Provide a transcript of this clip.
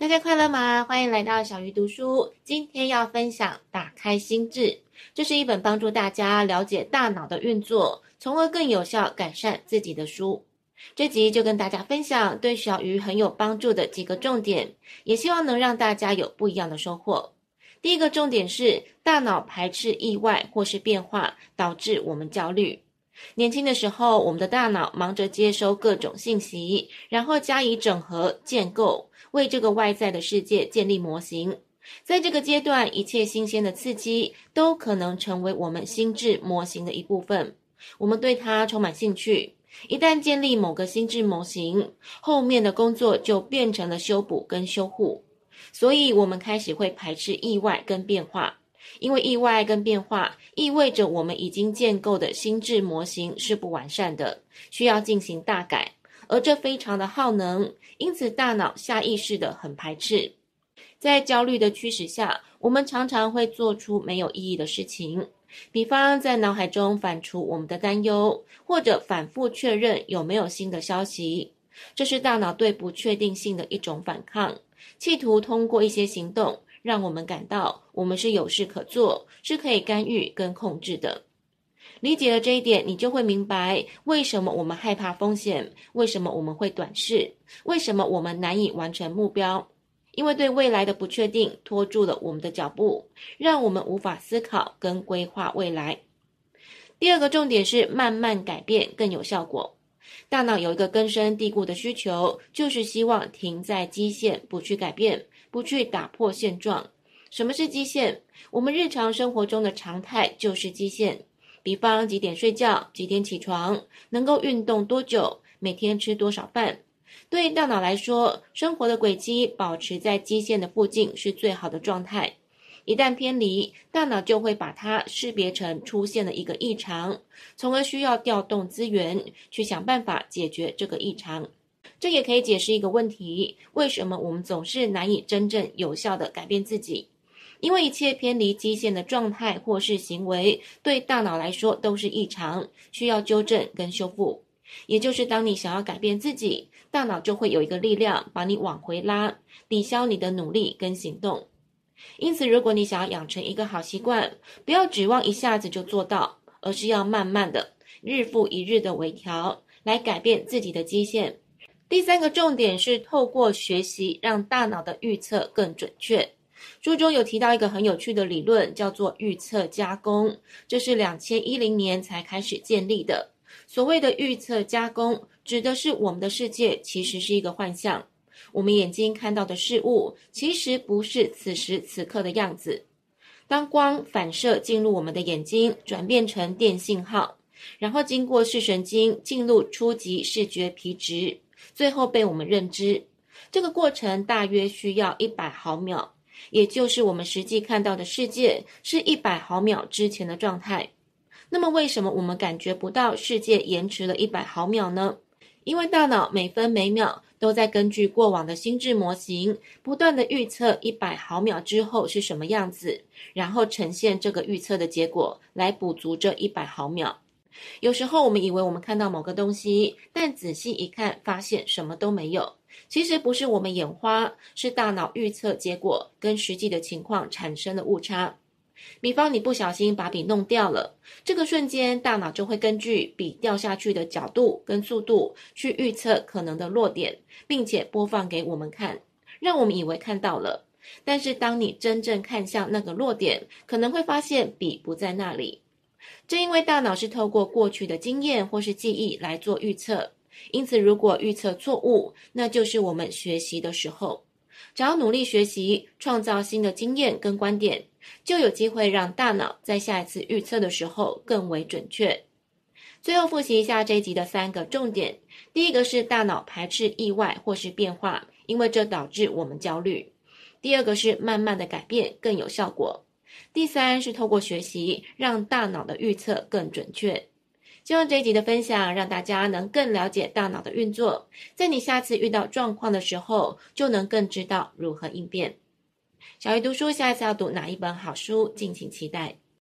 大家快乐吗？欢迎来到小鱼读书。今天要分享《打开心智》，这是一本帮助大家了解大脑的运作，从而更有效改善自己的书。这集就跟大家分享对小鱼很有帮助的几个重点，也希望能让大家有不一样的收获。第一个重点是，大脑排斥意外或是变化，导致我们焦虑。年轻的时候，我们的大脑忙着接收各种信息，然后加以整合、建构，为这个外在的世界建立模型。在这个阶段，一切新鲜的刺激都可能成为我们心智模型的一部分。我们对它充满兴趣。一旦建立某个心智模型，后面的工作就变成了修补跟修护。所以，我们开始会排斥意外跟变化。因为意外跟变化意味着我们已经建构的心智模型是不完善的，需要进行大改，而这非常的耗能，因此大脑下意识的很排斥。在焦虑的驱使下，我们常常会做出没有意义的事情，比方在脑海中反刍我们的担忧，或者反复确认有没有新的消息。这是大脑对不确定性的一种反抗，企图通过一些行动。让我们感到我们是有事可做，是可以干预跟控制的。理解了这一点，你就会明白为什么我们害怕风险，为什么我们会短视，为什么我们难以完成目标。因为对未来的不确定拖住了我们的脚步，让我们无法思考跟规划未来。第二个重点是慢慢改变更有效果。大脑有一个根深蒂固的需求，就是希望停在基线，不去改变。不去打破现状。什么是基线？我们日常生活中的常态就是基线。比方几点睡觉，几点起床，能够运动多久，每天吃多少饭。对于大脑来说，生活的轨迹保持在基线的附近是最好的状态。一旦偏离，大脑就会把它识别成出现了一个异常，从而需要调动资源去想办法解决这个异常。这也可以解释一个问题：为什么我们总是难以真正有效的改变自己？因为一切偏离基线的状态或是行为，对大脑来说都是异常，需要纠正跟修复。也就是当你想要改变自己，大脑就会有一个力量把你往回拉，抵消你的努力跟行动。因此，如果你想要养成一个好习惯，不要指望一下子就做到，而是要慢慢的、日复一日的微调，来改变自己的基线。第三个重点是透过学习让大脑的预测更准确。书中有提到一个很有趣的理论，叫做预测加工，这是两千一零年才开始建立的。所谓的预测加工，指的是我们的世界其实是一个幻象，我们眼睛看到的事物其实不是此时此刻的样子。当光反射进入我们的眼睛，转变成电信号，然后经过视神经进入初级视觉皮质。最后被我们认知，这个过程大约需要一百毫秒，也就是我们实际看到的世界是一百毫秒之前的状态。那么，为什么我们感觉不到世界延迟了一百毫秒呢？因为大脑每分每秒都在根据过往的心智模型，不断的预测一百毫秒之后是什么样子，然后呈现这个预测的结果来补足这一百毫秒。有时候我们以为我们看到某个东西，但仔细一看，发现什么都没有。其实不是我们眼花，是大脑预测结果跟实际的情况产生了误差。比方你不小心把笔弄掉了，这个瞬间大脑就会根据笔掉下去的角度跟速度去预测可能的落点，并且播放给我们看，让我们以为看到了。但是当你真正看向那个落点，可能会发现笔不在那里。正因为大脑是透过过去的经验或是记忆来做预测，因此如果预测错误，那就是我们学习的时候。只要努力学习，创造新的经验跟观点，就有机会让大脑在下一次预测的时候更为准确。最后复习一下这一集的三个重点：第一个是大脑排斥意外或是变化，因为这导致我们焦虑；第二个是慢慢的改变更有效果。第三是透过学习，让大脑的预测更准确。希望这一集的分享让大家能更了解大脑的运作，在你下次遇到状况的时候，就能更知道如何应变。小鱼读书，下一次要读哪一本好书，敬请期待。